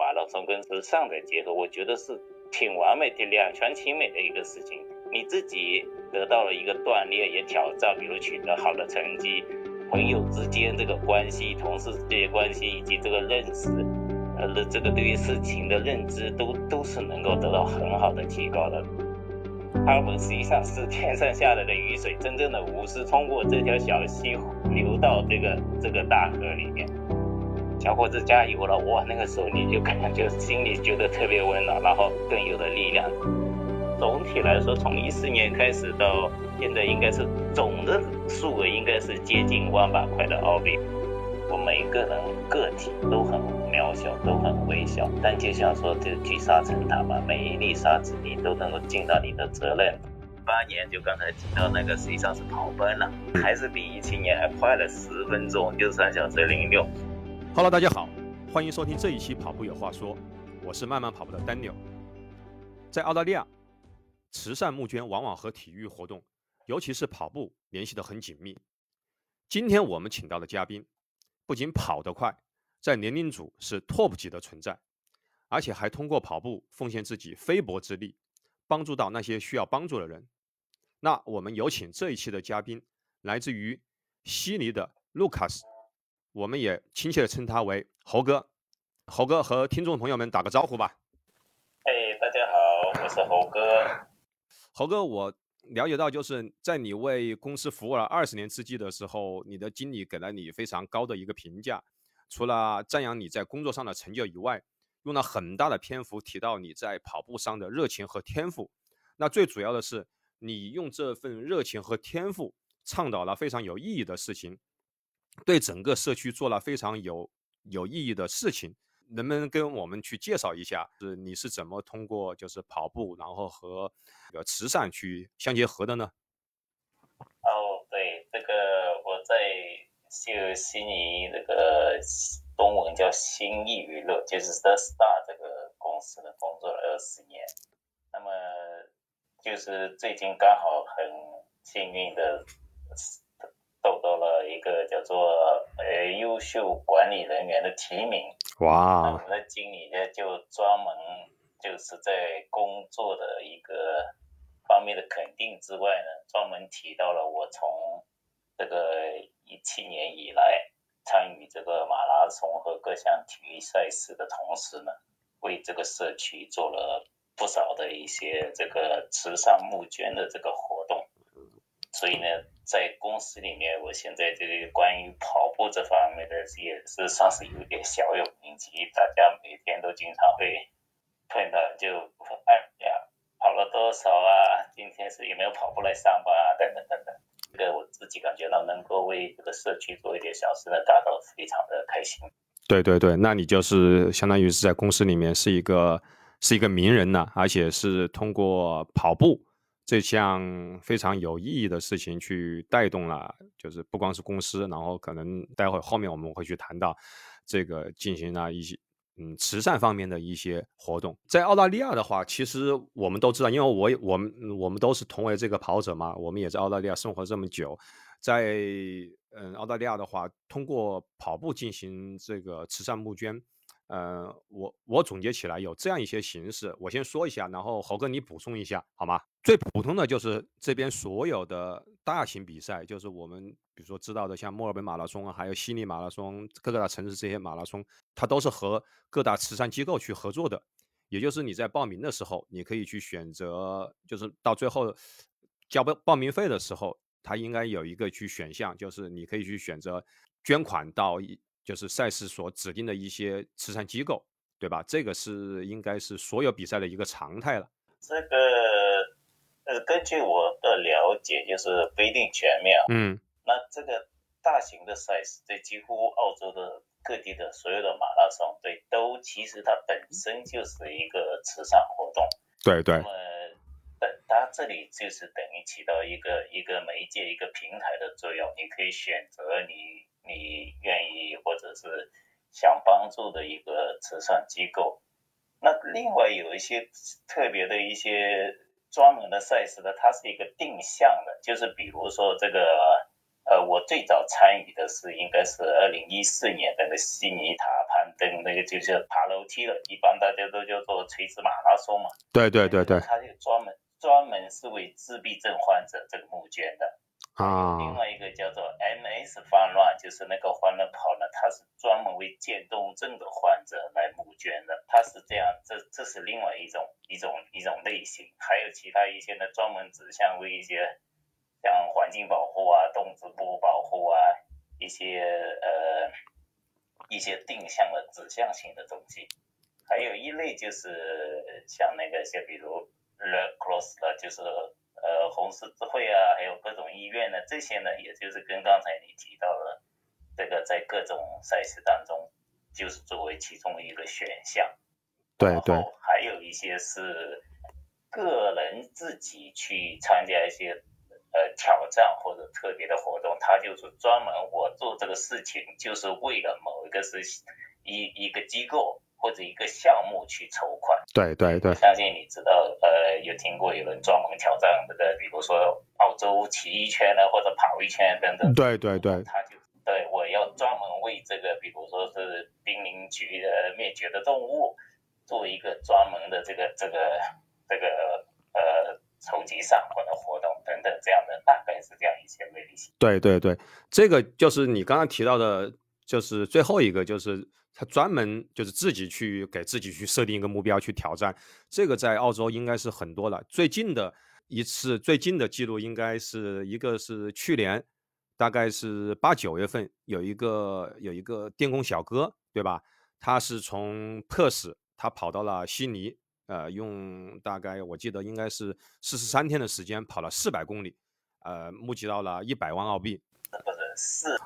马拉松跟时尚的结合，我觉得是挺完美、的两全其美的一个事情。你自己得到了一个锻炼，也挑战，比如取得好的成绩，朋友之间这个关系、同事之间关系以及这个认识，呃，这个对于事情的认知都都是能够得到很好的提高的。他们实际上是天上下来的雨水，真正的无私通过这条小溪流到这个这个大河里面。小伙子加油了！哇，那个时候你就感觉心里觉得特别温暖，然后更有了力量。总体来说，从一四年开始到现在，应该是总的数额应该是接近万把块的澳币。我每个人个体都很渺小，都很微小，但就像说这聚沙成塔嘛，每一粒沙子你都能够尽到你的责任。八年就刚才提到那个，实际上是跑奔了，还是比一七年还快了十分钟，就三小时零六。Hello，大家好，欢迎收听这一期《跑步有话说》，我是慢慢跑步的 Daniel。在澳大利亚，慈善募捐往往和体育活动，尤其是跑步联系得很紧密。今天我们请到的嘉宾。不仅跑得快，在年龄组是 top 级的存在，而且还通过跑步奉献自己非薄之力，帮助到那些需要帮助的人。那我们有请这一期的嘉宾，来自于悉尼的 Lucas，我们也亲切的称他为猴哥。猴哥和听众朋友们打个招呼吧。哎，大家好，我是猴哥。猴哥，我。了解到，就是在你为公司服务了二十年之际的时候，你的经理给了你非常高的一个评价。除了赞扬你在工作上的成就以外，用了很大的篇幅提到你在跑步上的热情和天赋。那最主要的是，你用这份热情和天赋倡导了非常有意义的事情，对整个社区做了非常有有意义的事情。能不能跟我们去介绍一下，是你是怎么通过就是跑步，然后和呃慈善去相结合的呢？哦，对，这个我在就悉尼这个中文叫新意娱乐，就是 The Star 这个公司的工作了二十年。那么就是最近刚好很幸运的。得到了一个叫做呃优秀管理人员的提名。哇！我们的经理呢就专门就是在工作的一个方面的肯定之外呢，专门提到了我从这个一七年以来参与这个马拉松和各项体育赛事的同时呢，为这个社区做了不少的一些这个慈善募捐的这个活动。所以呢，在公司里面，我现在这个关于跑步这方面的也是算是有点小有名气，大家每天都经常会碰到，就哎呀，跑了多少啊？今天是有没有跑步来上班啊？等等等等。这个我自己感觉到能够为这个社区做一点小事呢，感到非常的开心。对对对，那你就是相当于是在公司里面是一个是一个名人呢，而且是通过跑步。这项非常有意义的事情，去带动了，就是不光是公司，然后可能待会后面我们会去谈到，这个进行了一些嗯慈善方面的一些活动。在澳大利亚的话，其实我们都知道，因为我我们我们都是同为这个跑者嘛，我们也在澳大利亚生活这么久，在嗯澳大利亚的话，通过跑步进行这个慈善募捐。呃，我我总结起来有这样一些形式，我先说一下，然后侯哥你补充一下好吗？最普通的就是这边所有的大型比赛，就是我们比如说知道的，像墨尔本马拉松啊，还有悉尼马拉松，各个大城市这些马拉松，它都是和各大慈善机构去合作的。也就是你在报名的时候，你可以去选择，就是到最后交报报名费的时候，它应该有一个去选项，就是你可以去选择捐款到一。就是赛事所指定的一些慈善机构，对吧？这个是应该是所有比赛的一个常态了。这个呃，根据我的了解，就是不一定全面。嗯。那这个大型的赛事，这几乎澳洲的各地的所有的马拉松，对，都其实它本身就是一个慈善活动。对对。那么，它这里就是等于起到一个一个媒介、一个平台的作用。你可以选择你。你愿意或者是想帮助的一个慈善机构，那另外有一些特别的一些专门的赛事呢，它是一个定向的，就是比如说这个呃，我最早参与的是应该是二零一四年那个悉尼塔攀登那个就是爬楼梯了，一般大家都叫做垂直马拉松嘛。对对对对。它就专门专门是为自闭症患者这个募捐的。啊。另外一个叫做 MS 泛乱，就是那个欢乐跑呢，它是专门为渐冻症的患者来募捐的。它是这样，这这是另外一种一种一种类型。还有其他一些呢，专门指向为一些像环境保护啊、动植物保护啊一些呃一些定向的指向性的东西。还有一类就是像那个像比如 Red Cross 的，就是。呃，红十字会啊，还有各种医院呢，这些呢，也就是跟刚才你提到的这个，在各种赛事当中，就是作为其中一个选项。对对。还有一些是个人自己去参加一些呃挑战或者特别的活动，他就是专门我做这个事情，就是为了某一个是一一个机构。或者一个项目去筹款，对对对，相信你知道，呃，有听过有人专门挑战这个，比如说澳洲骑一圈呢，或者跑一圈等等。对对对，他就对我要专门为这个，比如说是濒临绝呃灭绝的动物，做一个专门的这个这个这个呃筹集善款的活动等等这样的，大概是这样一些类型。对对对，这个就是你刚刚提到的，就是最后一个就是。他专门就是自己去给自己去设定一个目标去挑战，这个在澳洲应该是很多了。最近的一次最近的记录应该是一个是去年，大概是八九月份有一个有一个电工小哥，对吧？他是从珀斯他跑到了悉尼，呃，用大概我记得应该是四十三天的时间跑了四百公里，呃，募集到了一百万澳币。不是四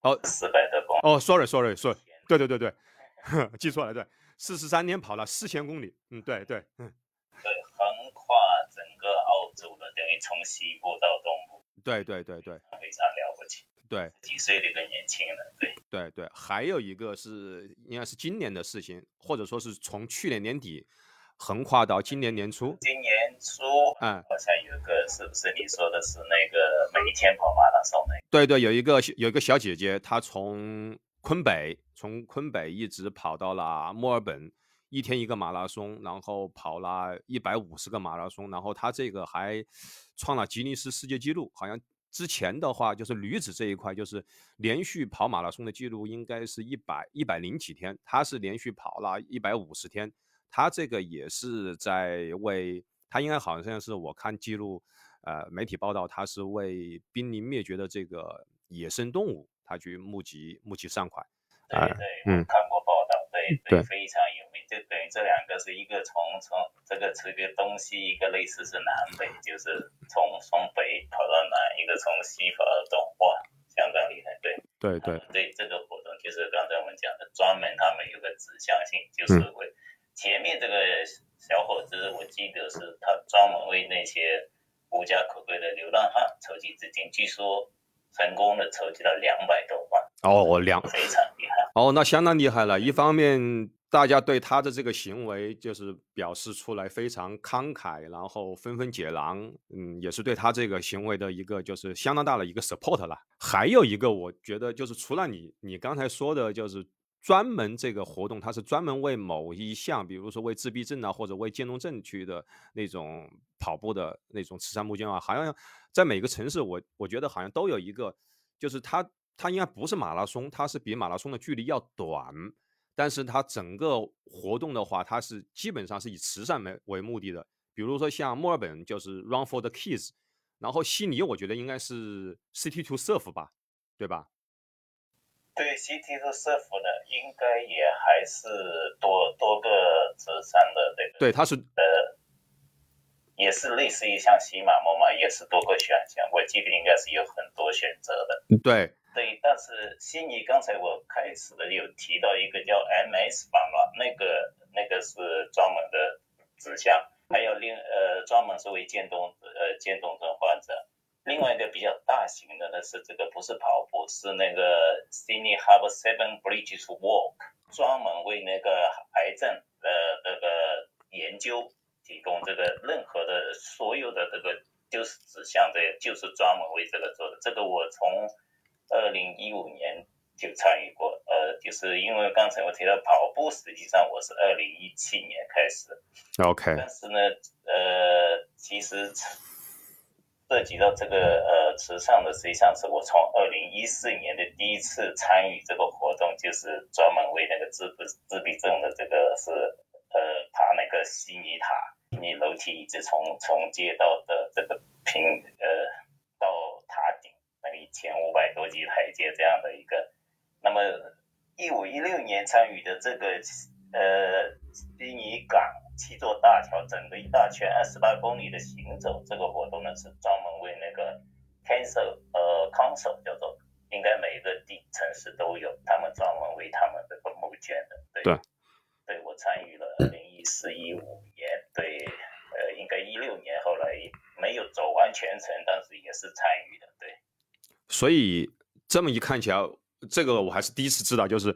哦，四百的公哦，sorry，sorry，sorry。对对对对，记错了，对，四十三天跑了四千公里，嗯，对对，嗯，对，横跨整个澳洲的，等于从西部到东部，对对对对，非常了不起，对，几岁的一个年轻人，对，对对，还有一个是应该是今年的事情，或者说是从去年年底横跨到今年年初，今年初，嗯，好像有一个是不是你说的是那个每天跑马拉松那个？对对，有一个有一个小姐姐，她从。昆北从昆北一直跑到了墨尔本，一天一个马拉松，然后跑了一百五十个马拉松，然后他这个还创了吉尼斯世界纪录。好像之前的话就是女子这一块，就是连续跑马拉松的记录应该是一百一百零几天，他是连续跑了一百五十天。他这个也是在为他应该好像是我看记录，呃，媒体报道他是为濒临灭绝的这个野生动物。他去募集募集善款，对对，嗯，看过报道，对对，非常有名。就等于这两个是一个从从这个这个东西，一个类似是南北，就是从从北跑到南，一个从西跑到东，哇，相当厉害。对对对对，这个活动就是刚才我们讲的，专门他们有个指向性，就是为前面这个小伙子，我记得是他专门为那些无家可归的流浪汉筹集资金，据说。成功的筹集了两百多万哦，两非常厉害哦，那相当厉害了。一方面，大家对他的这个行为就是表示出来非常慷慨，然后纷纷解囊，嗯，也是对他这个行为的一个就是相当大的一个 support 了。还有一个，我觉得就是除了你你刚才说的，就是专门这个活动，它是专门为某一项，比如说为自闭症啊或者为渐冻症去的那种跑步的那种慈善募捐啊，好像。在每个城市，我我觉得好像都有一个，就是它它应该不是马拉松，它是比马拉松的距离要短，但是它整个活动的话，它是基本上是以慈善为为目的的。比如说像墨尔本就是 Run for the Kids，然后悉尼我觉得应该是 City to Surf 吧，对吧？对，City to Surf 呢，应该也还是多多个慈善的这个。对，它是呃。也是类似于像喜马摩嘛，也是多个选项。我记得应该是有很多选择的。对对，但是悉尼刚才我开始的有提到一个叫 MS 版了，那个那个是专门的指向，还有另呃专门是为渐冻呃渐冻症患者。另外一个比较大型的呢是这个不是跑步，是那个 Sydney Harbour Seven Bridges Walk，专门为那个癌症的那个研究。提供这个任何的所有的这个就是指向这，就是专门为这个做的。这个我从二零一五年就参与过，呃，就是因为刚才我提到跑步，实际上我是二零一七年开始，OK，但是呢，呃，其实涉及到这个呃慈善的，实际上是我从二零一四年的第一次参与这个活动，就是专门为那个自闭自闭症的这个是呃爬那个悉尼塔，你楼梯一直从从街道的这个平呃到塔顶那个一千五百多级台阶这样的一个。那么，一五一六年参与的这个呃悉尼港七座大桥整个一大圈二十八公里的行走这个活动呢，是专门为那个 Cancer 呃 Council 叫做，应该每一个地城市都有，他们专门为他们这个募捐的。对，对我参与了二零一四一五年，对，呃，应该一六年后来没有走完全程，但是也是参与的。对，所以这么一看起来。这个我还是第一次知道，就是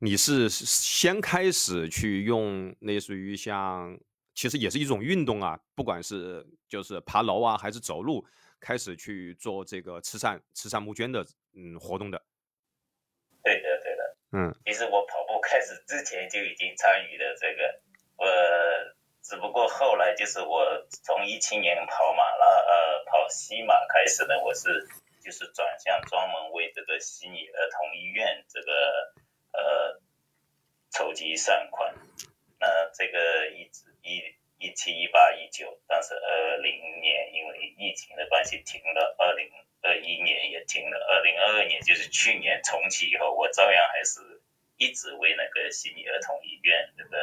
你是先开始去用类似于像，其实也是一种运动啊，不管是就是爬楼啊，还是走路，开始去做这个慈善慈善募捐的嗯活动的。对的，对的，嗯，其实我跑步开始之前就已经参与了这个，我，只不过后来就是我从一七年跑马拉呃跑西马开始呢，我是。就是转向专门为这个悉尼儿童医院这个呃筹集善款，那这个一直一一七一八一九，但是二零年因为疫情的关系停了，二零二一年也停了，二零二二年就是去年重启以后，我照样还是一直为那个悉尼儿童医院这个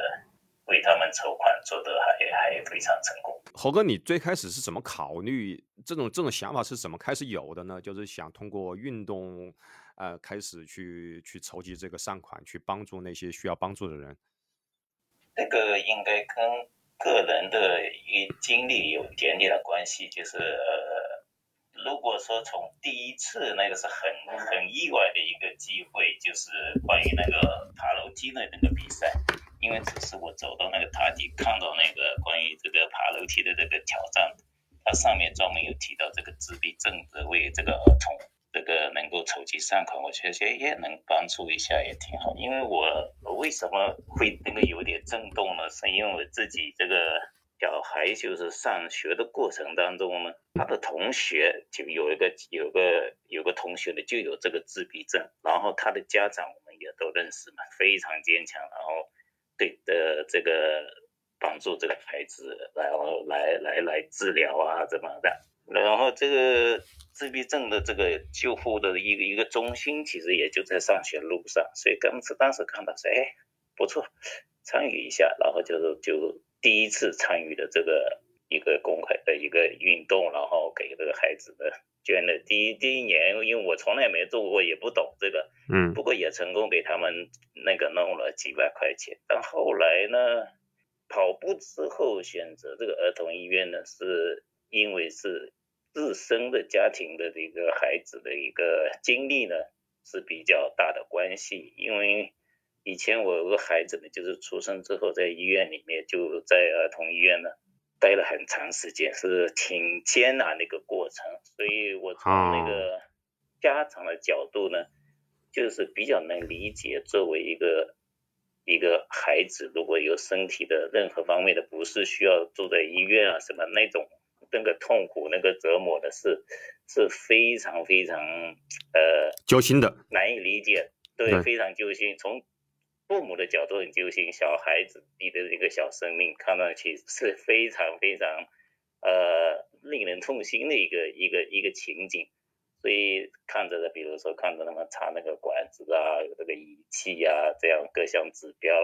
为他们筹款，做得还还非常成功。猴哥，你最开始是怎么考虑这种这种想法是怎么开始有的呢？就是想通过运动，呃，开始去去筹集这个善款，去帮助那些需要帮助的人。这个应该跟个人的一经历有一点点的关系。就是呃，如果说从第一次那个是很很意外的一个机会，就是关于那个爬楼梯的那个比赛。因为只是我走到那个塔底，看到那个关于这个爬楼梯的这个挑战，它上面专门有提到这个自闭症的为这个儿童这个能够筹集善款，我觉得也能帮助一下也挺好。因为我为什么会那个有点震动呢？是因为我自己这个小孩就是上学的过程当中呢，他的同学就有一个有个有个同学呢就有这个自闭症，然后他的家长我们也都认识嘛，非常坚强，然后。对的，这个帮助这个孩子，然后来来来治疗啊，怎么的？然后这个自闭症的这个救护的一个一个中心，其实也就在上学路上，所以当时当时看到说，哎，不错，参与一下，然后就是就第一次参与的这个一个公开的一个运动，然后给这个孩子的。捐的第一第一年，因为我从来没做过，也不懂这个，嗯，不过也成功给他们那个弄了几百块钱。但后来呢，跑步之后选择这个儿童医院呢，是因为是自身的家庭的这个孩子的一个经历呢是比较大的关系。因为以前我有个孩子呢，就是出生之后在医院里面，就在儿童医院呢。待了很长时间，是挺艰难的一个过程，所以我从那个家长的角度呢，就是比较能理解，作为一个一个孩子，如果有身体的任何方面的不适，需要住在医院啊什么那种那个痛苦、那个折磨的是是非常非常呃揪心的，难以理解，对，非常揪心。从父母的角度很揪心，小孩子你的一个小生命看上去是非常非常呃令人痛心的一个一个一个情景，所以看着的，比如说看着他们插那个管子啊，有这个仪器呀，这样各项指标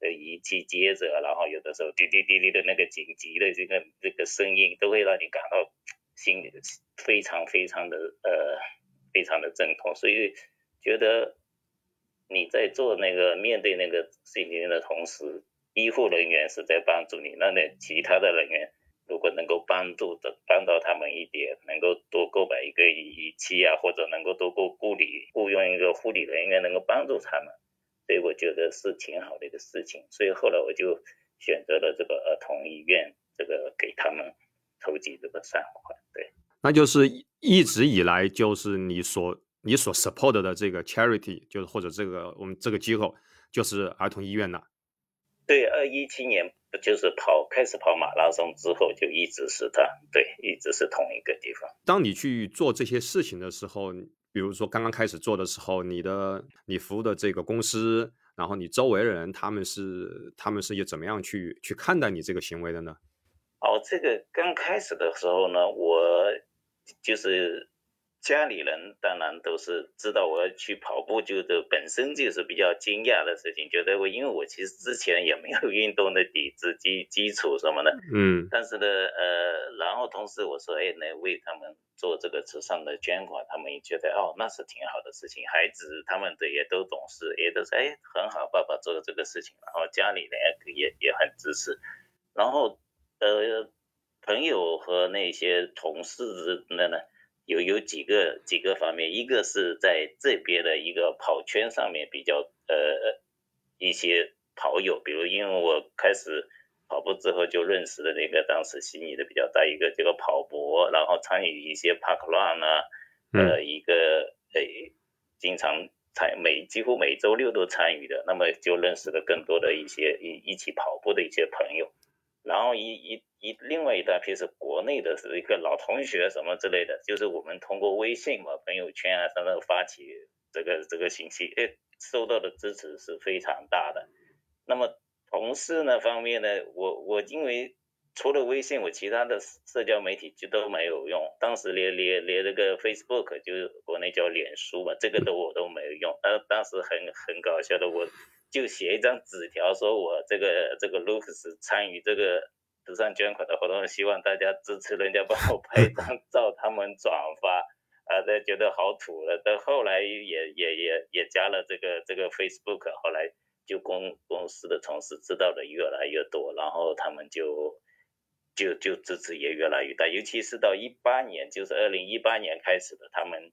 的仪器接着，然后有的时候滴滴滴滴的那个紧急的这个这个声音，都会让你感到心非常非常的呃非常的阵痛，所以觉得。你在做那个面对那个事情的同时，医护人员是在帮助你，那那其他的人员如果能够帮助的帮到他们一点，能够多购买一个仪器啊，或者能够多雇雇理雇佣一个护理人员能够帮助他们，所以我觉得是挺好的一个事情。所以后来我就选择了这个儿童医院，这个给他们筹集这个善款。对，那就是一直以来就是你所。你所 support 的这个 charity 就是或者这个我们这个机构就是儿童医院了。对，二一七年就是跑开始跑马拉松之后就一直是他，对，一直是同一个地方。当你去做这些事情的时候，比如说刚刚开始做的时候，你的你服务的这个公司。然后你周围的人，他们是他们是也怎么样去去看待你这个行为的呢？哦，这个刚开始的时候呢，我就是。家里人当然都是知道我要去跑步，就是本身就是比较惊讶的事情，觉得我因为我其实之前也没有运动的底子基基础什么的，嗯，但是呢，呃，然后同时我说，哎，那为他们做这个慈善的捐款，他们也觉得哦，那是挺好的事情，孩子他们的也都懂事，也都是哎很好，爸爸做的这个事情，然后家里人也也很支持，然后呃，朋友和那些同事那呢。有有几个几个方面，一个是在这边的一个跑圈上面比较呃一些跑友，比如因为我开始跑步之后就认识的那个当时悉尼的比较大一个这个跑博，然后参与一些 park run 啊，呃一个呃经常参每几乎每周六都参与的，那么就认识了更多的一些一一起跑步的一些朋友。然后一一一另外一大批是国内的，是一个老同学什么之类的，就是我们通过微信嘛、朋友圈啊等等发起这个这个信息，哎，收到的支持是非常大的。那么同事呢方面呢，我我因为除了微信，我其他的社交媒体就都没有用，当时连连连这个 Facebook 就是国内叫脸书嘛，这个都我都没有用。呃，当时很很搞笑的我。就写一张纸条，说我这个这个 Lucas 参与这个慈善捐款的活动，希望大家支持，人家帮我拍张照，他们转发，啊，他觉得好土了。但后来也也也也加了这个这个 Facebook，后来就公公司的同事知道的越来越多，然后他们就就就支持也越来越大，尤其是到一八年，就是二零一八年开始的，他们。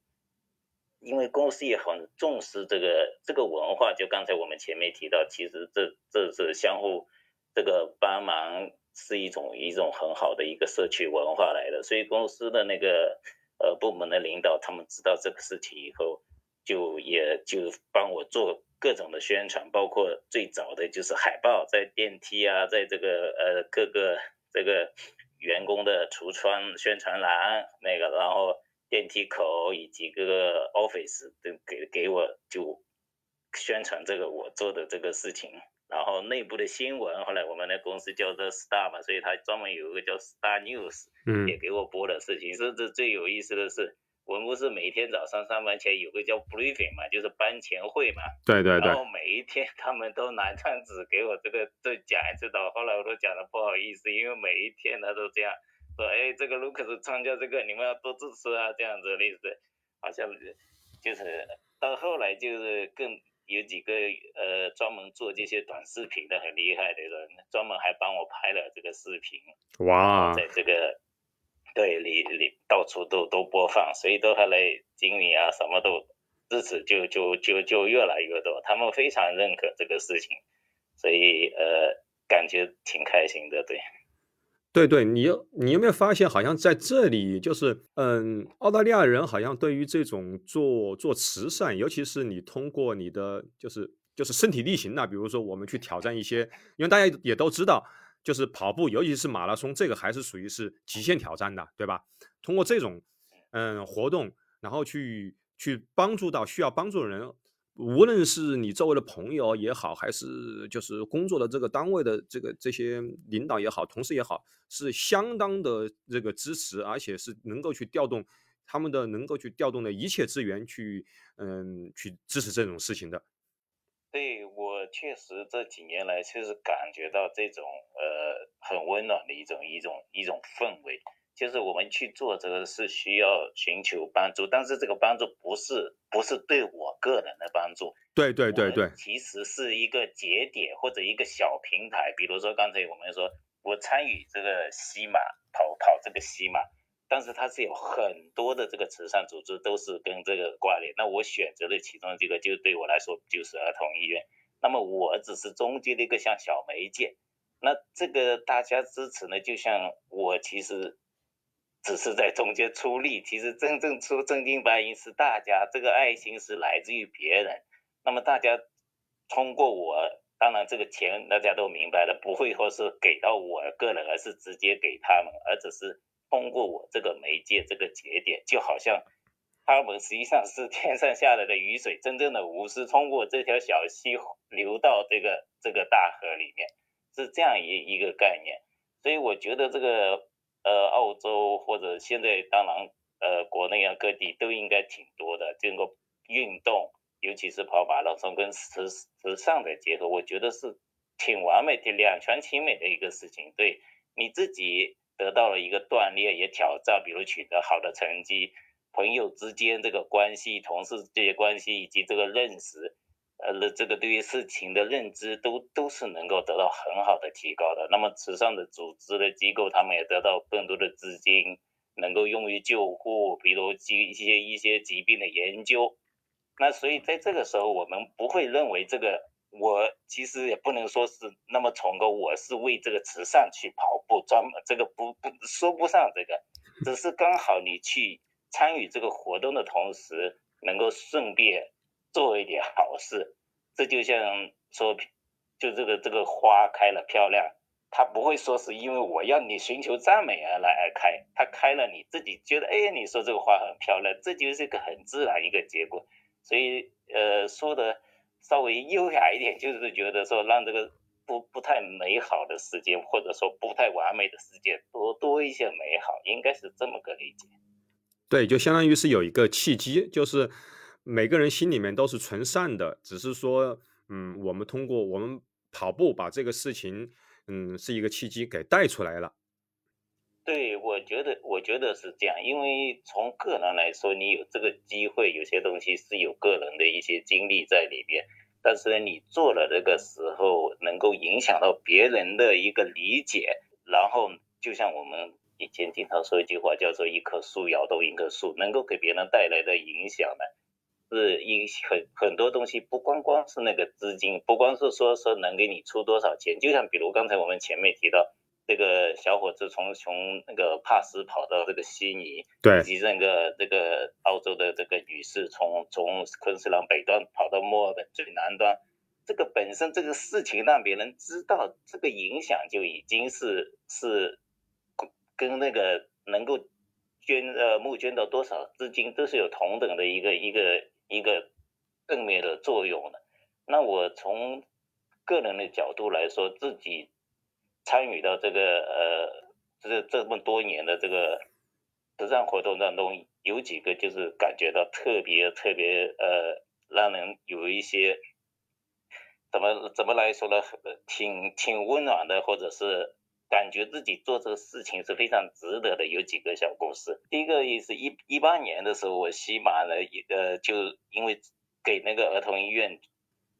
因为公司也很重视这个这个文化，就刚才我们前面提到，其实这这是相互这个帮忙是一种一种很好的一个社区文化来的，所以公司的那个呃部门的领导他们知道这个事情以后，就也就帮我做各种的宣传，包括最早的就是海报在电梯啊，在这个呃各个这个员工的橱窗宣传栏那个，然后。电梯口以及各个 office 都给给我就宣传这个我做的这个事情，然后内部的新闻，后来我们的公司叫做 Star 嘛，所以他专门有一个叫 Star News，嗯，也给我播的事情。甚至最有意思的是，我们不是每天早上上班前有个叫 briefing 嘛，就是班前会嘛，对对对，然后每一天他们都拿张纸给我这个再讲一次的，后来我都讲的不好意思，因为每一天他都这样。说哎，这个卢克斯参加这个，你们要多支持啊，这样子的意思，好像就是到后来就是更有几个呃专门做这些短视频的很厉害的人，专门还帮我拍了这个视频，哇，在这个对里里到处都都播放，所以都后来经理啊什么都支持，就就就就越来越多，他们非常认可这个事情，所以呃感觉挺开心的，对。对对，你你有没有发现，好像在这里，就是嗯，澳大利亚人好像对于这种做做慈善，尤其是你通过你的就是就是身体力行的，比如说我们去挑战一些，因为大家也都知道，就是跑步，尤其是马拉松，这个还是属于是极限挑战的，对吧？通过这种嗯活动，然后去去帮助到需要帮助的人。无论是你周围的朋友也好，还是就是工作的这个单位的这个这些领导也好，同事也好，是相当的这个支持，而且是能够去调动他们的能够去调动的一切资源去，嗯，去支持这种事情的。对我确实这几年来确实感觉到这种呃很温暖的一种一种一种氛围。就是我们去做这个是需要寻求帮助，但是这个帮助不是不是对我个人的帮助，对对对对，其实是一个节点或者一个小平台。比如说刚才我们说，我参与这个西马跑跑这个西马，但是它是有很多的这个慈善组织都是跟这个挂联，那我选择的其中这个就对我来说就是儿童医院，那么我只是中间的一个像小媒介，那这个大家支持呢，就像我其实。只是在中间出力，其实真正出真金白银是大家，这个爱心是来自于别人。那么大家通过我，当然这个钱大家都明白了，不会说是给到我个人，而是直接给他们，而只是通过我这个媒介这个节点，就好像他们实际上是天上下来的雨水，真正的无私通过这条小溪流到这个这个大河里面，是这样一一个概念。所以我觉得这个呃澳洲或者现在当然呃国内啊各地都应该挺多的这个运动。尤其是跑马拉松跟时时尚的结合，我觉得是挺完美、的两全其美的一个事情。对你自己得到了一个锻炼，也挑战，比如取得好的成绩，朋友之间这个关系、同事这些关系以及这个认识，呃，这个对于事情的认知都都是能够得到很好的提高的。那么，慈善的组织的机构，他们也得到更多的资金，能够用于救护，比如疾一些一些疾病的研究。那所以在这个时候，我们不会认为这个我其实也不能说是那么崇高，我是为这个慈善去跑步，专门这个不不说不上这个，只是刚好你去参与这个活动的同时，能够顺便做一点好事，这就像说，就这个这个花开了漂亮，它不会说是因为我要你寻求赞美而来而开，它开了你自己觉得哎，你说这个花很漂亮，这就是一个很自然一个结果。所以，呃，说的稍微优雅一点，就是觉得说让这个不不太美好的世界，或者说不太完美的世界，多多一些美好，应该是这么个理解。对，就相当于是有一个契机，就是每个人心里面都是纯善的，只是说，嗯，我们通过我们跑步把这个事情，嗯，是一个契机给带出来了。对，我觉得，我觉得是这样，因为从个人来说，你有这个机会，有些东西是有个人的一些经历在里边，但是呢，你做了这个时候，能够影响到别人的一个理解，然后就像我们以前经常说一句话，叫做一棵树摇动一棵树，能够给别人带来的影响呢，是一很很多东西，不光光是那个资金，不光是说说能给你出多少钱，就像比如刚才我们前面提到。这个小伙子从从那个帕斯跑到这个悉尼，对，以及那个这个澳洲的这个女士从从昆士兰北端跑到墨尔本最南端，这个本身这个事情让别人知道，这个影响就已经是是跟那个能够捐呃募捐到多少资金都是有同等的一个一个一个正面的作用的。那我从个人的角度来说，自己。参与到这个呃，这这么多年的这个慈善活动当中，有几个就是感觉到特别特别呃，让人有一些怎么怎么来说呢，挺挺温暖的，或者是感觉自己做这个事情是非常值得的。有几个小故事，第一个也是一一八年的时候，我西马呢，呃，就因为给那个儿童医院。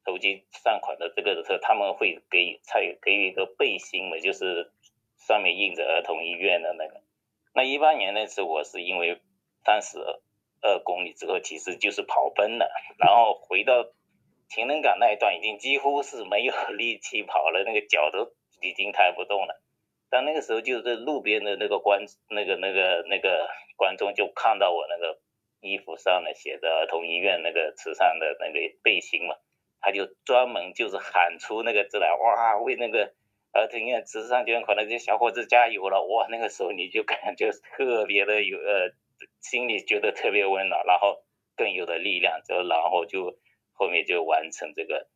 投机善款的这个的时候，他们会给才给予一个背心嘛，就是上面印着儿童医院的那个。那一八年那次，我是因为三十二公里之后，其实就是跑崩了，然后回到情人港那一段，已经几乎是没有力气跑了，那个脚都已经抬不动了。但那个时候，就是路边的那个观那个那个那个观众就看到我那个衣服上呢写着儿童医院那个慈善的那个背心嘛。他就专门就是喊出那个字来，哇，为那个儿童医院慈善捐款的这些小伙子加油了，哇，那个时候你就感觉特别的有，呃，心里觉得特别温暖，然后更有的力量，就然后就后面就完成这个。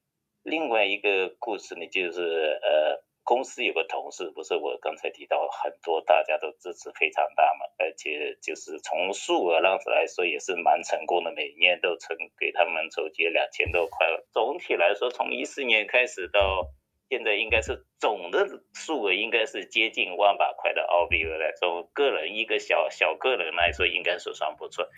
另外一个故事呢，就是呃。公司有个同事，不是我刚才提到很多，大家都支持非常大嘛，而且就是从数额上来说也是蛮成功的，每年都成给他们筹集两千多块。总体来说，从一四年开始到现在，应该是总的数额应该是接近万把块的澳币了。从个人一个小小个人来说，应该是算不错。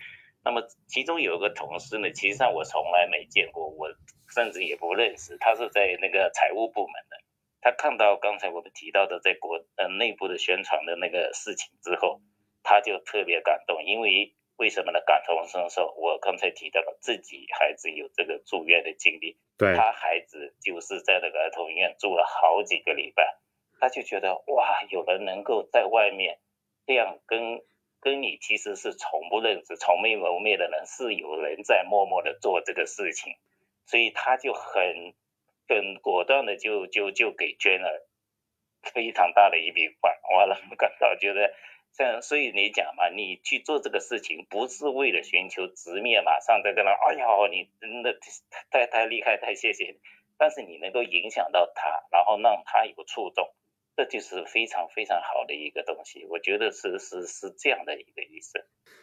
那么其中有个同事呢，其实上我从来没见过，我甚至也不认识，他是在那个财务部门的。他看到刚才我们提到的在国呃内部的宣传的那个事情之后，他就特别感动，因为为什么呢？感同身受。我刚才提到了自己孩子有这个住院的经历，对他孩子就是在那个儿童医院住了好几个礼拜，他就觉得哇，有人能够在外面这样跟跟你其实是从不认识、从没谋面的人，是有人在默默的做这个事情，所以他就很很果断的就就就给捐了非常大的一笔款。我了，感到觉得这样，所以你讲嘛，你去做这个事情不是为了寻求直面，马上在这那，哎呀，你真的太太厉害，太谢谢，但是你能够影响到他，然后让他有触动。这就是非常非常好的一个东西，我觉得是是是这样的一个意思。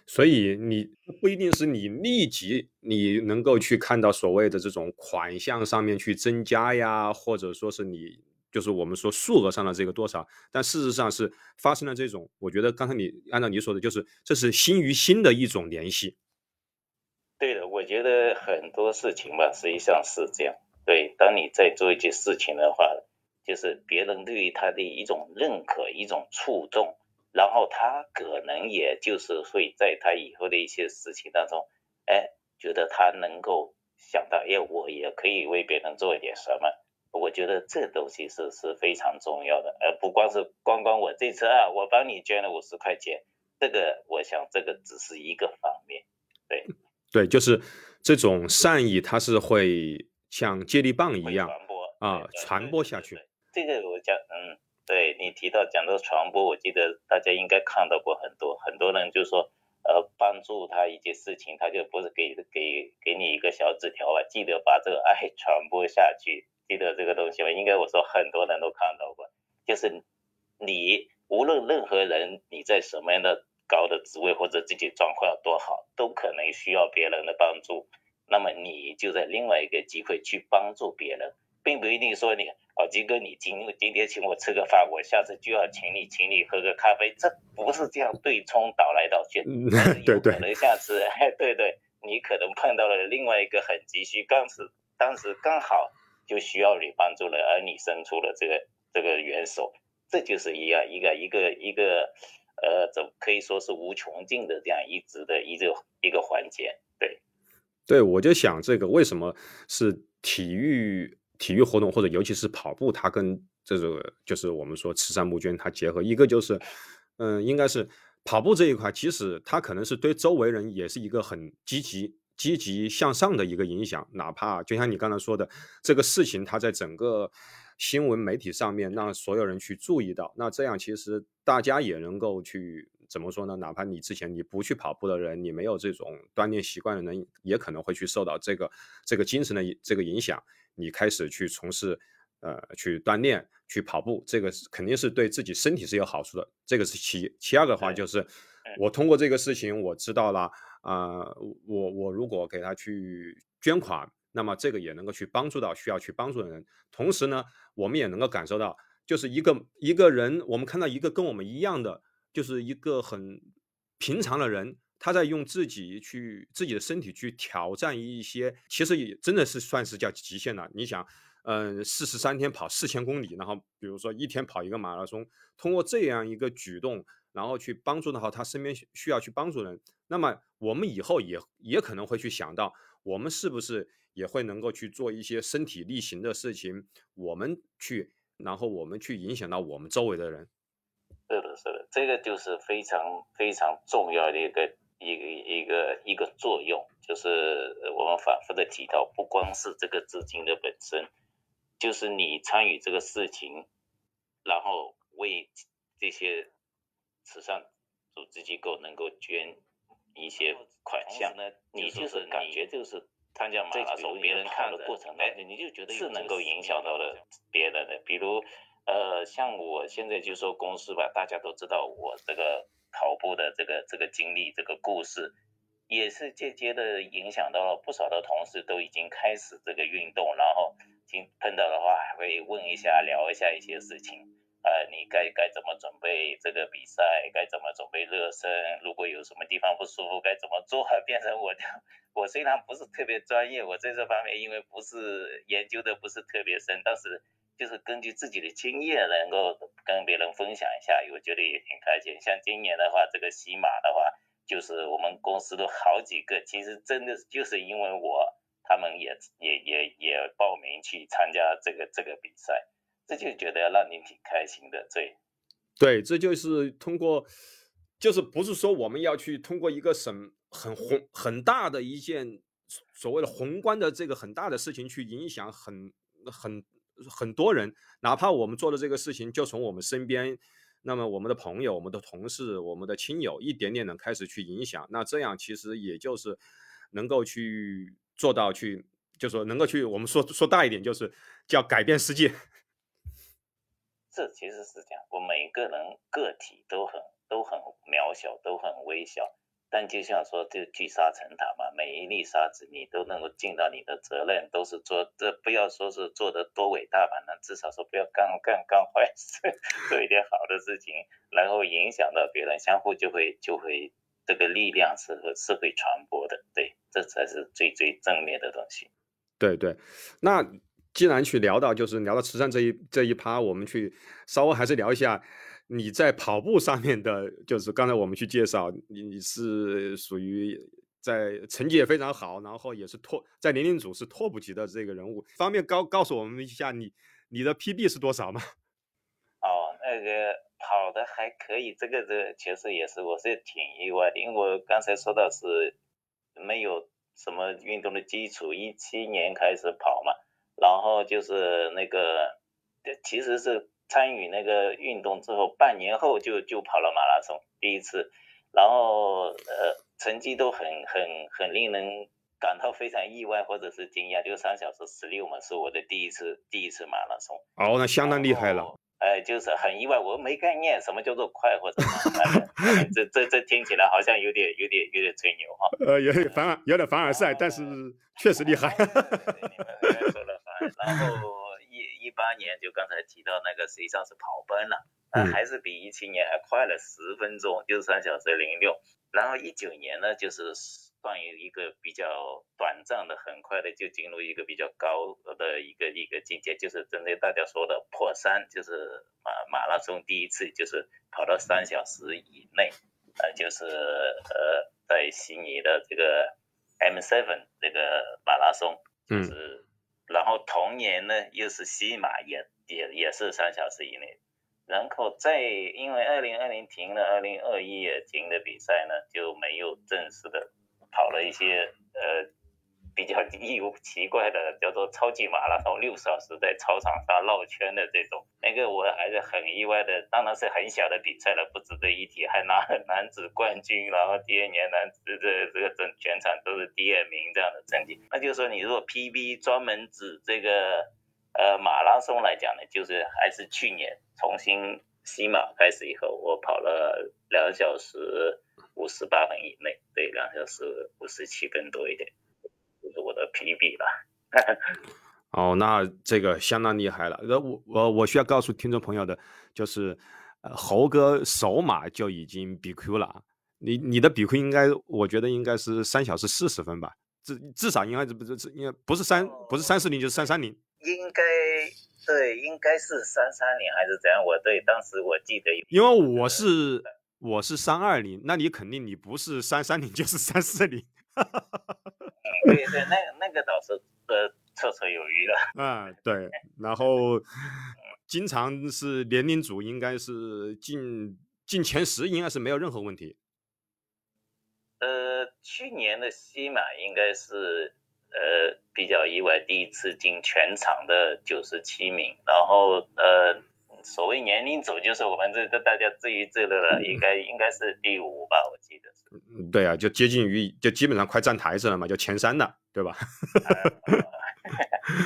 所以你不一定是你立即你能够去看到所谓的这种款项上面去增加呀，或者说是你就是我们说数额上的这个多少，但事实上是发生了这种，我觉得刚才你按照你说的，就是这是心与心的一种联系。对的，我觉得很多事情吧，实际上是这样。对，当你在做一件事情的话。就是别人对于他的一种认可、一种触动，然后他可能也就是会在他以后的一些事情当中，哎，觉得他能够想到，哎，我也可以为别人做一点什么。我觉得这东西是是非常重要的，而不光是光光我这次啊，我帮你捐了五十块钱，这个我想这个只是一个方面。对对，就是这种善意，它是会像接力棒一样啊传播下去。这个我讲，嗯，对你提到讲到传播，我记得大家应该看到过很多很多人就是说，呃，帮助他一件事情，他就不是给给给你一个小纸条啊，记得把这个爱传播下去，记得这个东西吧？应该我说很多人都看到过，就是你无论任何人，你在什么样的高的职位或者自己状况有多好，都可能需要别人的帮助，那么你就在另外一个机会去帮助别人。并不一定说你，金哥，你今今天请我吃个饭，我下次就要请你，请你喝个咖啡，这不是这样对冲倒来倒去。对对。可能下次，哎，对对，你可能碰到了另外一个很急需，当时当时刚好就需要你帮助了，而你伸出了这个这个援手，这就是一样一个一个一个呃，怎可以说是无穷尽的这样一直的一个一个环节。对，对，我就想这个为什么是体育。体育活动或者尤其是跑步，它跟这个就是我们说慈善募捐它结合，一个就是，嗯，应该是跑步这一块，其实它可能是对周围人也是一个很积极、积极向上的一个影响，哪怕就像你刚才说的这个事情，它在整个新闻媒体上面让所有人去注意到，那这样其实大家也能够去怎么说呢？哪怕你之前你不去跑步的人，你没有这种锻炼习惯的人，也可能会去受到这个这个精神的这个影响。你开始去从事，呃，去锻炼、去跑步，这个肯定是对自己身体是有好处的。这个是其其二的话，就是我通过这个事情，我知道了，啊，我我如果给他去捐款，那么这个也能够去帮助到需要去帮助的人。同时呢，我们也能够感受到，就是一个一个人，我们看到一个跟我们一样的，就是一个很平常的人。他在用自己去自己的身体去挑战一些，其实也真的是算是叫极限了。你想，嗯，四十三天跑四千公里，然后比如说一天跑一个马拉松，通过这样一个举动，然后去帮助的话他身边需要去帮助人，那么我们以后也也可能会去想到，我们是不是也会能够去做一些身体力行的事情，我们去，然后我们去影响到我们周围的人。是的，是的，这个就是非常非常重要的一个。一个一个一个作用，就是我们反复的提到，不光是这个资金的本身，就是你参与这个事情，然后为这些慈善组织机构能够捐一些款项，呢，你就是感觉就是参加马拉松，别人看的过程，哎，你就觉得是能够影响到了别人的。比如，呃，像我现在就说公司吧，大家都知道我这个。跑步的这个这个经历，这个故事，也是间接的影响到了不少的同事都已经开始这个运动，然后经碰到的话还会问一下聊一下一些事情，呃，你该该怎么准备这个比赛，该怎么准备热身，如果有什么地方不舒服该怎么做，变成我我虽然不是特别专业，我在这方面因为不是研究的不是特别深，但是。就是根据自己的经验，能够跟别人分享一下，我觉得也挺开心。像今年的话，这个西马的话，就是我们公司的好几个，其实真的就是因为我，他们也也也也报名去参加这个这个比赛，这就觉得让你挺开心的。对，对，这就是通过就是不是说我们要去通过一个省很宏很大的一件所谓的宏观的这个很大的事情去影响很很很多人，哪怕我们做的这个事情就从我们身边，那么我们的朋友、我们的同事、我们的亲友一点点能开始去影响，那这样其实也就是能够去做到去，就说能够去我们说说大一点，就是叫改变世界。这其实是这样，我每个人个体都很都很渺小，都很微小。但就像说，就聚沙成塔嘛，每一粒沙子你都能够尽到你的责任，都是做这不要说是做的多伟大吧，那至少说不要干干干坏事，做一点好的事情，然后影响到别人，相互就会就会这个力量是是会传播的，对，这才是最最正面的东西。对对，那。既然去聊到就是聊到慈善这一这一趴，我们去稍微还是聊一下你在跑步上面的，就是刚才我们去介绍，你你是属于在成绩也非常好，然后也是拓在年龄组是拓普级的这个人物，方便告告诉我们一下你你的 PB 是多少吗？哦，那个跑的还可以，这个这其实也是我是挺意外的，因为我刚才说到是没有什么运动的基础，一七年开始跑嘛。然后就是那个，其实是参与那个运动之后，半年后就就跑了马拉松第一次，然后呃成绩都很很很令人感到非常意外或者是惊讶，就三小时十六嘛，是我的第一次第一次马拉松。哦，那相当厉害了。哎，就是很意外，我没概念什么叫做快或者慢，这这这听起来好像有点有点有点吹牛哈。呃，有点凡尔有点凡尔赛，但是确实厉害。然后八年就刚才提到那个实际上是跑奔了，还是比一七年还快了十分钟，就是三小时零六。然后一九年呢，就是算于一个比较短暂的，很快的就进入一个比较高的一个一个境界，就是针对大家说的破三，就是马马拉松第一次就是跑到三小时以内，呃，就是呃在悉尼的这个 M7 这个马拉松，就是。然后同年呢，又是西马也也也是三小时以内，然后再因为二零二零停了，二零二一也停的比赛呢，就没有正式的跑了一些呃。比较异奇怪的叫做超级马拉松，六小时在操场上绕圈的这种，那个我还是很意外的。当然是很小的比赛了，不值得一提，还拿了男子冠军，然后第二年男子这这个整全场都是第二名这样的成绩。那就是说，你如果 PB 专门指这个呃马拉松来讲呢，就是还是去年重新西马开始以后，我跑了两小时五十八分以内，对，两小时五十七分多一点。是我的 PB 了，哦，那这个相当厉害了。那我我我需要告诉听众朋友的，就是呃，猴哥首马就已经 BQ 了。你你的 BQ 应该，我觉得应该是三小时四十分吧，至至少应该是不是应该不是三不是三四零就是三三零。应该对，应该是三三零还是怎样？我对当时我记得有，因为我是我是三二零，那你肯定你不是三三零就是三四零。对对，那那个倒是呃绰绰有余了。嗯，对，然后经常是年龄组应该是进进前十，应该是没有任何问题。呃，去年的西马应该是呃比较意外，第一次进全场的九十七名，然后呃所谓年龄组就是我们这这大家自娱自乐的，应该应该是第五吧，我记得是。对啊，就接近于，就基本上快站台子了嘛，就前三的，对吧？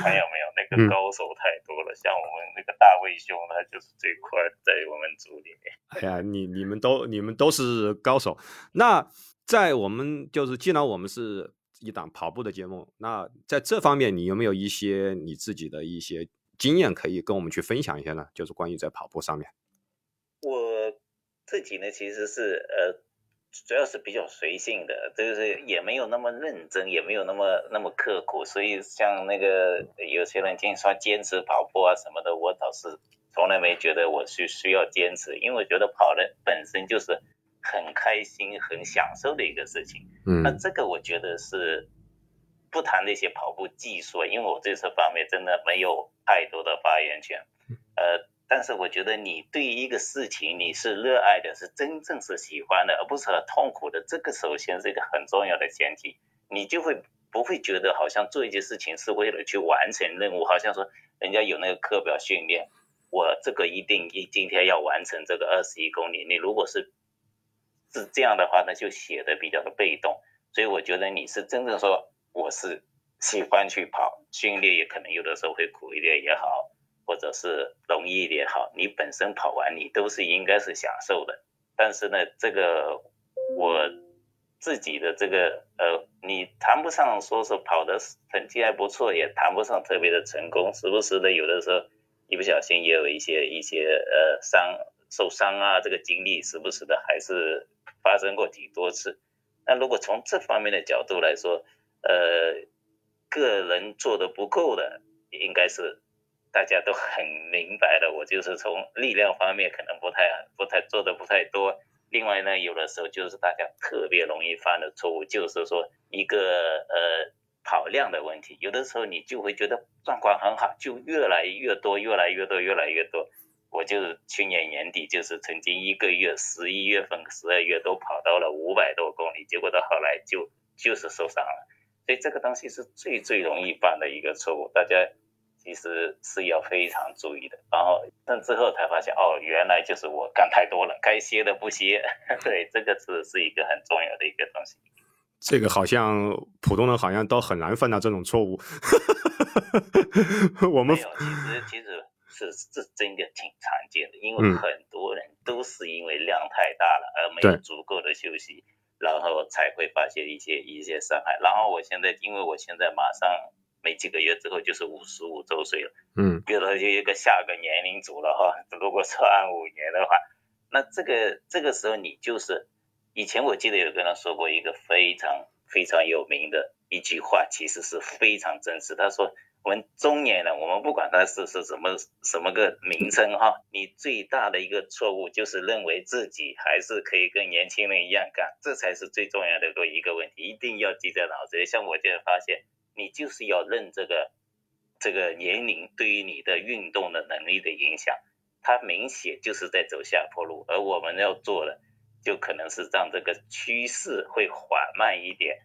没有没有，那个高手太多了，像我们那个大卫兄，他就是最快，在我们组里面。哎呀，你你们都你们都是高手。那在我们就是，既然我们是一档跑步的节目，那在这方面，你有没有一些你自己的一些经验可以跟我们去分享一下呢？就是关于在跑步上面。我自己呢，其实是呃。主要是比较随性的，就是也没有那么认真，也没有那么那么刻苦，所以像那个有些人经常坚持跑步啊什么的，我倒是从来没觉得我是需要坚持，因为我觉得跑的本身就是很开心、很享受的一个事情。嗯，那这个我觉得是不谈那些跑步技术，因为我这次方面真的没有太多的发言权。呃，但是我觉得你对一个事情你是热爱的，是真正是喜欢的，而不是很痛苦的。这个首先是一个很重要的前提，你就会不会觉得好像做一件事情是为了去完成任务，好像说人家有那个课表训练，我这个一定一今天要完成这个二十一公里。你如果是是这样的话，那就写的比较的被动。所以我觉得你是真正说我是喜欢去跑，训练也可能有的时候会苦一点也好。或者是容易一点好，你本身跑完你都是应该是享受的，但是呢，这个我自己的这个呃，你谈不上说是跑的成绩还不错，也谈不上特别的成功，时不时的有的时候一不小心也有一些一些呃伤受伤啊，这个经历时不时的还是发生过挺多次。那如果从这方面的角度来说，呃，个人做的不够的，应该是。大家都很明白的，我就是从力量方面可能不太、不太做的不太多。另外呢，有的时候就是大家特别容易犯的错误，就是说一个呃跑量的问题。有的时候你就会觉得状况很好，就越来越多、越来越多、越来越多。我就去年年底就是曾经一个月十一月份、十二月都跑到了五百多公里，结果到后来就就是受伤了。所以这个东西是最最容易犯的一个错误，大家。其实是要非常注意的，然后但之后才发现，哦，原来就是我干太多了，该歇的不歇。对，这个是是一个很重要的一个东西。这个好像普通人好像都很难犯到这种错误。我们没有，其实其实是是真的挺常见的，因为很多人都是因为量太大了而没有足够的休息，然后才会发现一些一些伤害。然后我现在，因为我现在马上。没几个月之后就是五十五周岁了，嗯，比如说就一个下个年龄组了哈。如果说按五年的话，那这个这个时候你就是，以前我记得有跟他说过一个非常非常有名的一句话，其实是非常真实。他说我们中年人，我们不管他是是什么什么个名称哈，你最大的一个错误就是认为自己还是可以跟年轻人一样干，这才是最重要的一个问题，一定要记在脑子里。像我现在发现。你就是要认这个这个年龄对于你的运动的能力的影响，它明显就是在走下坡路，而我们要做的就可能是让这个趋势会缓慢一点，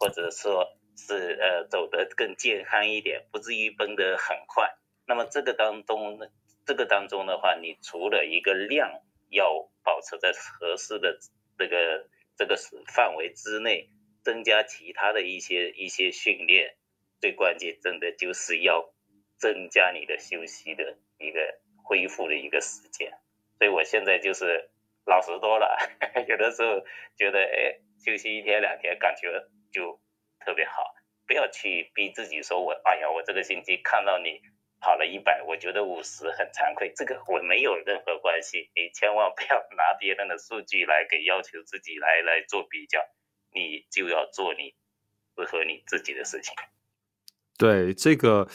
或者说是呃走得更健康一点，不至于奔得很快。那么这个当中呢，这个当中的话，你除了一个量要保持在合适的这个这个范围之内，增加其他的一些一些训练。最关键，真的就是要增加你的休息的一个恢复的一个时间。所以我现在就是老实多了，有的时候觉得哎，休息一天两天，感觉就特别好。不要去逼自己说，我哎呀，我这个星期看到你跑了一百，我觉得五十很惭愧。这个我没有任何关系，你千万不要拿别人的数据来给要求自己来来做比较，你就要做你适合你自己的事情。对这个，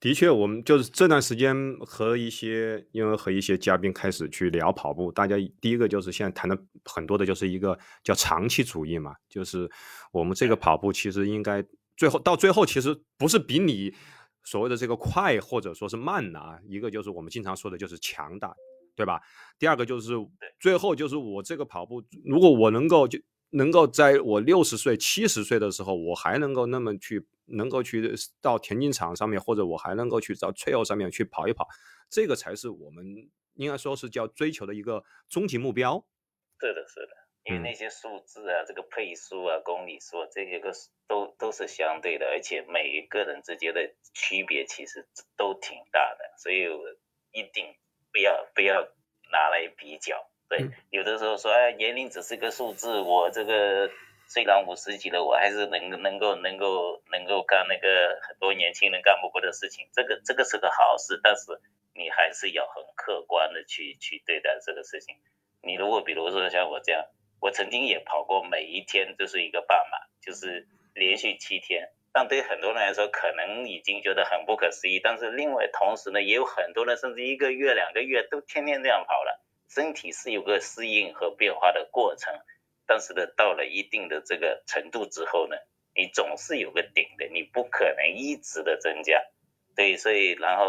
的确，我们就是这段时间和一些，因为和一些嘉宾开始去聊跑步，大家第一个就是现在谈的很多的就是一个叫长期主义嘛，就是我们这个跑步其实应该最后到最后其实不是比你所谓的这个快或者说是慢的啊，一个就是我们经常说的就是强大，对吧？第二个就是最后就是我这个跑步，如果我能够就。能够在我六十岁、七十岁的时候，我还能够那么去，能够去到田径场上面，或者我还能够去到 trail 上面去跑一跑，这个才是我们应该说是叫追求的一个终极目标。是的，是的，因为那些数字啊，这个配速啊、公里数这些个都都是相对的，而且每一个人之间的区别其实都挺大的，所以一定不要不要拿来比较。对，有的时候说，哎，年龄只是个数字，我这个虽然五十几了，我还是能能够能够能够干那个很多年轻人干不过的事情，这个这个是个好事，但是你还是要很客观的去去对待这个事情。你如果比如说像我这样，我曾经也跑过每一天就是一个半马，就是连续七天，但对很多人来说可能已经觉得很不可思议，但是另外同时呢，也有很多人甚至一个月两个月都天天这样跑了。身体是有个适应和变化的过程，但是呢，到了一定的这个程度之后呢，你总是有个顶的，你不可能一直的增加。对，所以然后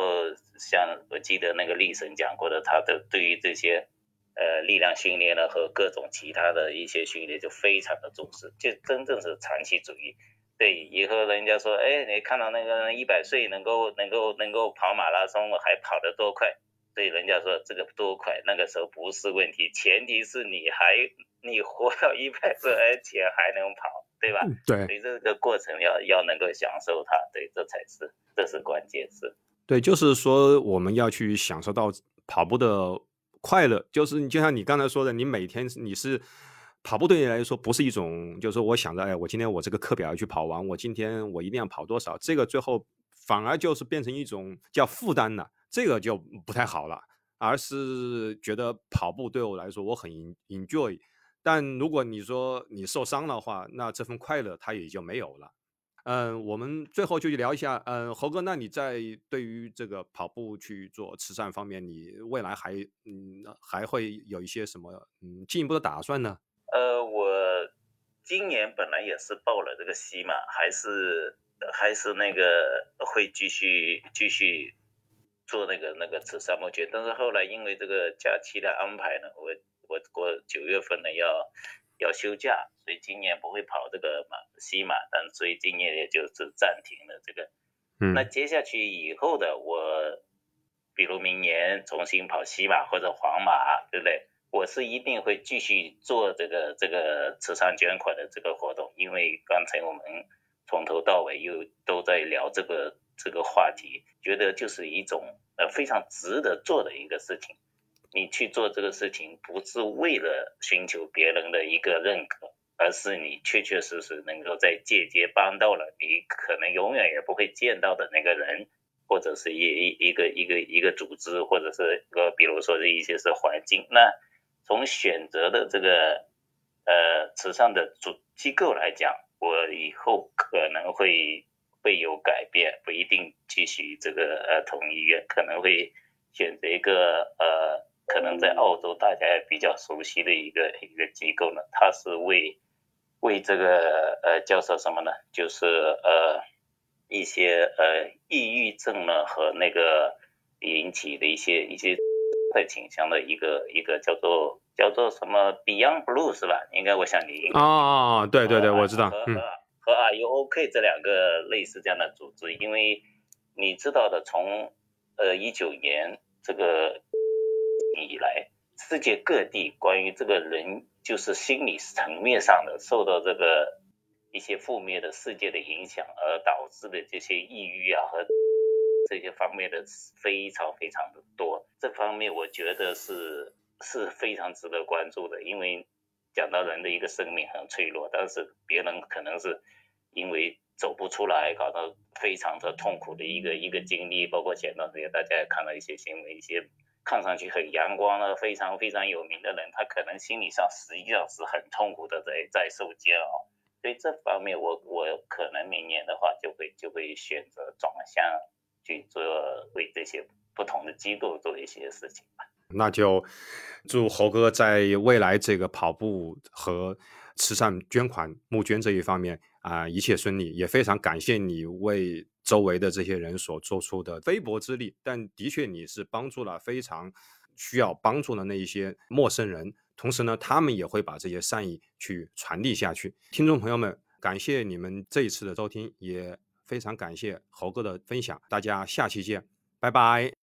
像我记得那个力神讲过的，他的对于这些呃力量训练呢和各种其他的一些训练就非常的重视，就真正是长期主义。对，以后人家说，哎，你看到那个一百岁能够能够能够跑马拉松，还跑得多快？对，人家说这个多快，那个时候不是问题，前提是你还你活到一百岁，而且还能跑，对吧？对，所以这个过程要要能够享受它，对，这才是这是关键是。对，就是说我们要去享受到跑步的快乐，就是你就像你刚才说的，你每天你是。跑步对你来说不是一种，就是说我想着，哎，我今天我这个课表要去跑完，我今天我一定要跑多少，这个最后反而就是变成一种叫负担了，这个就不太好了，而是觉得跑步对我来说我很 enjoy，但如果你说你受伤的话，那这份快乐它也就没有了。嗯，我们最后就去聊一下，嗯，侯哥，那你在对于这个跑步去做慈善方面，你未来还嗯还会有一些什么嗯进一步的打算呢？呃，我今年本来也是报了这个西马，还是还是那个会继续继续做那个那个慈善募捐，但是后来因为这个假期的安排呢，我我我九月份呢要要休假，所以今年不会跑这个马西马，但所以今年也就是暂停了这个。嗯。那接下去以后的我，比如明年重新跑西马或者黄马，对不对？我是一定会继续做这个这个慈善捐款的这个活动，因为刚才我们从头到尾又都在聊这个这个话题，觉得就是一种呃非常值得做的一个事情。你去做这个事情，不是为了寻求别人的一个认可，而是你确确实实能够在间接帮到了你可能永远也不会见到的那个人，或者是一一一个一个一个组织，或者是个比如说是一些是环境那。从选择的这个呃慈善的主机构来讲，我以后可能会会有改变，不一定继续这个儿童医院，可能会选择一个呃，可能在澳洲大家也比较熟悉的一个一个机构呢，它是为为这个呃叫做什么呢？就是呃一些呃抑郁症呢和那个引起的一些一些。会倾向的一个一个叫做叫做什么 Beyond Blue 是吧？应该我想你哦，对对对，我知道。和和 Are You OK 这两个类似这样的组织，因为你知道的，从呃一九年这个以来，世界各地关于这个人就是心理层面上的受到这个一些负面的世界的影响而导致的这些抑郁啊和。这些方面的非常非常的多，这方面我觉得是是非常值得关注的，因为讲到人的一个生命很脆弱，但是别人可能是因为走不出来，搞到非常的痛苦的一个一个经历，包括前段时间大家也看到一些新闻，一些看上去很阳光的、非常非常有名的人，他可能心理上实际上是很痛苦的，在在受煎熬。所以这方面，我我可能明年的话就会就会选择转向。去做为这些不同的机构做一些事情吧。那就祝猴哥在未来这个跑步和慈善捐款募捐这一方面啊一切顺利。也非常感谢你为周围的这些人所做出的微薄之力，但的确你是帮助了非常需要帮助的那一些陌生人。同时呢，他们也会把这些善意去传递下去。听众朋友们，感谢你们这一次的收听，也。非常感谢猴哥的分享，大家下期见，拜拜。